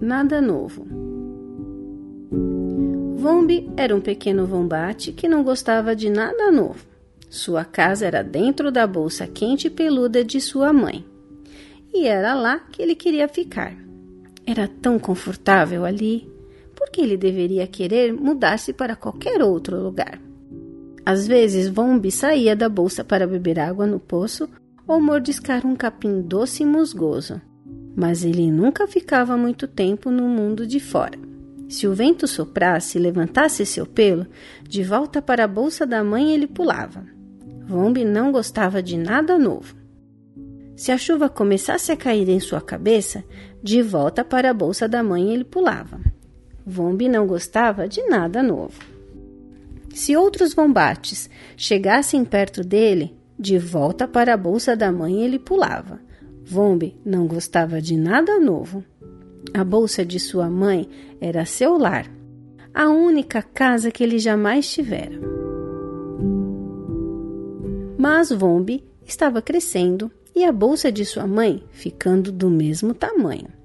nada novo. Vombi era um pequeno vombate que não gostava de nada novo. Sua casa era dentro da bolsa quente e peluda de sua mãe. E era lá que ele queria ficar. Era tão confortável ali. Por que ele deveria querer mudar-se para qualquer outro lugar? Às vezes, Vombi saía da bolsa para beber água no poço ou mordiscar um capim doce e musgoso. Mas ele nunca ficava muito tempo no mundo de fora. Se o vento soprasse e levantasse seu pelo, de volta para a bolsa da mãe ele pulava. Vombi não gostava de nada novo. Se a chuva começasse a cair em sua cabeça, de volta para a bolsa da mãe ele pulava. Vombi não gostava de nada novo. Se outros vombates chegassem perto dele, de volta para a bolsa da mãe ele pulava. Vombi não gostava de nada novo. A bolsa de sua mãe era seu lar, a única casa que ele jamais tivera. Mas Vombi estava crescendo e a bolsa de sua mãe ficando do mesmo tamanho.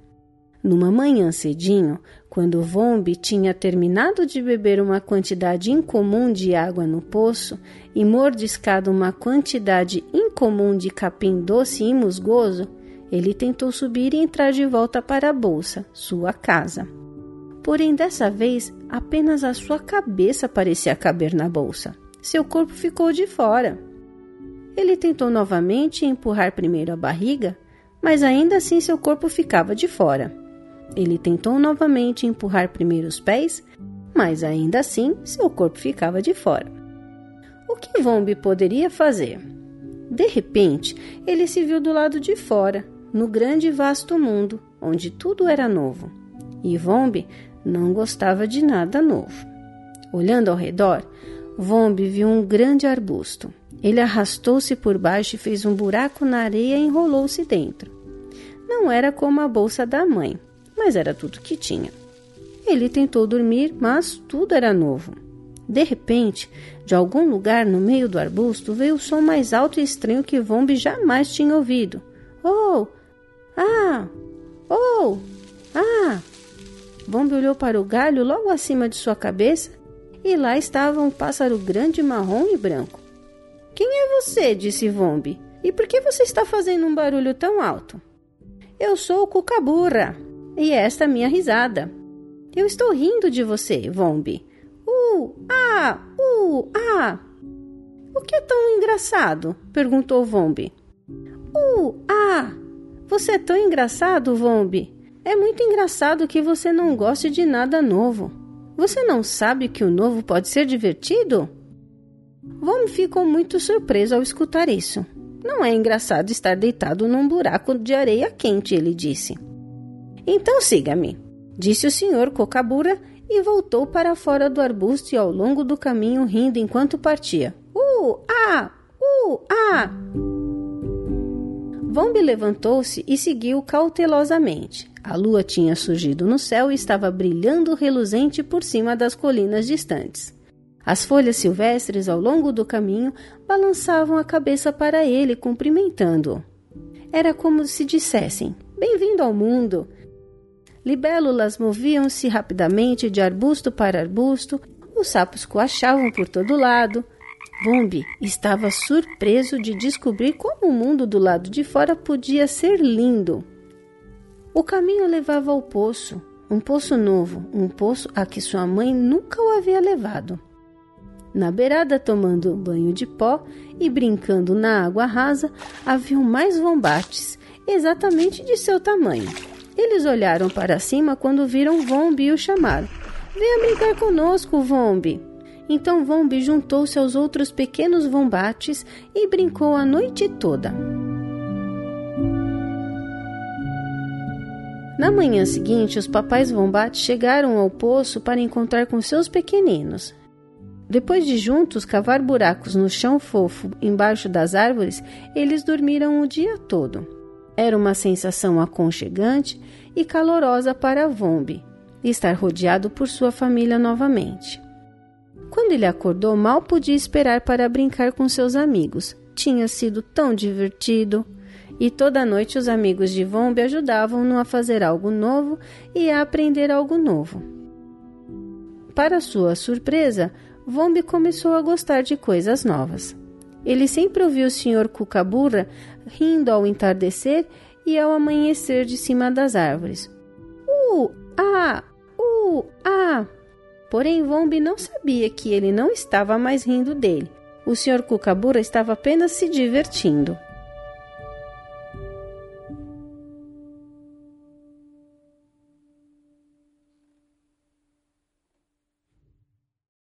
Numa manhã cedinho, quando Vombi tinha terminado de beber uma quantidade incomum de água no poço e mordiscado uma quantidade incomum de capim doce e musgoso, ele tentou subir e entrar de volta para a bolsa, sua casa. Porém, dessa vez, apenas a sua cabeça parecia caber na bolsa. Seu corpo ficou de fora. Ele tentou novamente empurrar primeiro a barriga, mas ainda assim seu corpo ficava de fora. Ele tentou novamente empurrar primeiro os pés, mas ainda assim seu corpo ficava de fora. O que Vombi poderia fazer? De repente, ele se viu do lado de fora, no grande e vasto mundo, onde tudo era novo. E Vombi não gostava de nada novo. Olhando ao redor, Vombi viu um grande arbusto. Ele arrastou-se por baixo e fez um buraco na areia e enrolou-se dentro. Não era como a bolsa da mãe, mas era tudo que tinha. Ele tentou dormir, mas tudo era novo. De repente, de algum lugar no meio do arbusto veio o som mais alto e estranho que Vombi jamais tinha ouvido. Oh! Ah! Oh! Ah! Vombi olhou para o galho logo acima de sua cabeça e lá estava um pássaro grande, marrom e branco. Quem é você? disse Vombi. E por que você está fazendo um barulho tão alto? Eu sou o Cucaburra e esta é minha risada. Eu estou rindo de você, Vombi. Uh, ah, uh, ah. O que é tão engraçado? perguntou Vombi. Uh, ah. Você é tão engraçado, Vombi. É muito engraçado que você não goste de nada novo. Você não sabe que o novo pode ser divertido? Vom ficou muito surpreso ao escutar isso. Não é engraçado estar deitado num buraco de areia quente, ele disse. Então siga-me, disse o senhor Cocabura e voltou para fora do arbusto e ao longo do caminho rindo enquanto partia. Uh, ah, uh, ah! Vombi levantou-se e seguiu cautelosamente. A lua tinha surgido no céu e estava brilhando reluzente por cima das colinas distantes. As folhas silvestres ao longo do caminho balançavam a cabeça para ele, cumprimentando-o. Era como se dissessem: Bem-vindo ao mundo! Libélulas moviam-se rapidamente de arbusto para arbusto, os sapos coachavam por todo lado. Bombi estava surpreso de descobrir como o mundo do lado de fora podia ser lindo. O caminho levava ao poço, um poço novo, um poço a que sua mãe nunca o havia levado na beirada tomando banho de pó e brincando na água rasa, haviam mais vombates, exatamente de seu tamanho. Eles olharam para cima quando viram Vombi e o chamaram. Venha brincar conosco, Vombi. Então Vombi juntou-se aos outros pequenos vombates e brincou a noite toda. Na manhã seguinte, os papais vombates chegaram ao poço para encontrar com seus pequeninos. Depois de juntos cavar buracos no chão fofo embaixo das árvores, eles dormiram o dia todo. Era uma sensação aconchegante e calorosa para Vombi estar rodeado por sua família novamente. Quando ele acordou, mal podia esperar para brincar com seus amigos. Tinha sido tão divertido. e toda noite os amigos de Vombi ajudavam-no a fazer algo novo e a aprender algo novo. Para sua surpresa, Vombi começou a gostar de coisas novas. Ele sempre ouviu o Sr. Cucaburra rindo ao entardecer e ao amanhecer de cima das árvores. Uh, ah, uh, ah! Porém, Vombi não sabia que ele não estava mais rindo dele. O Sr. Cucaburra estava apenas se divertindo.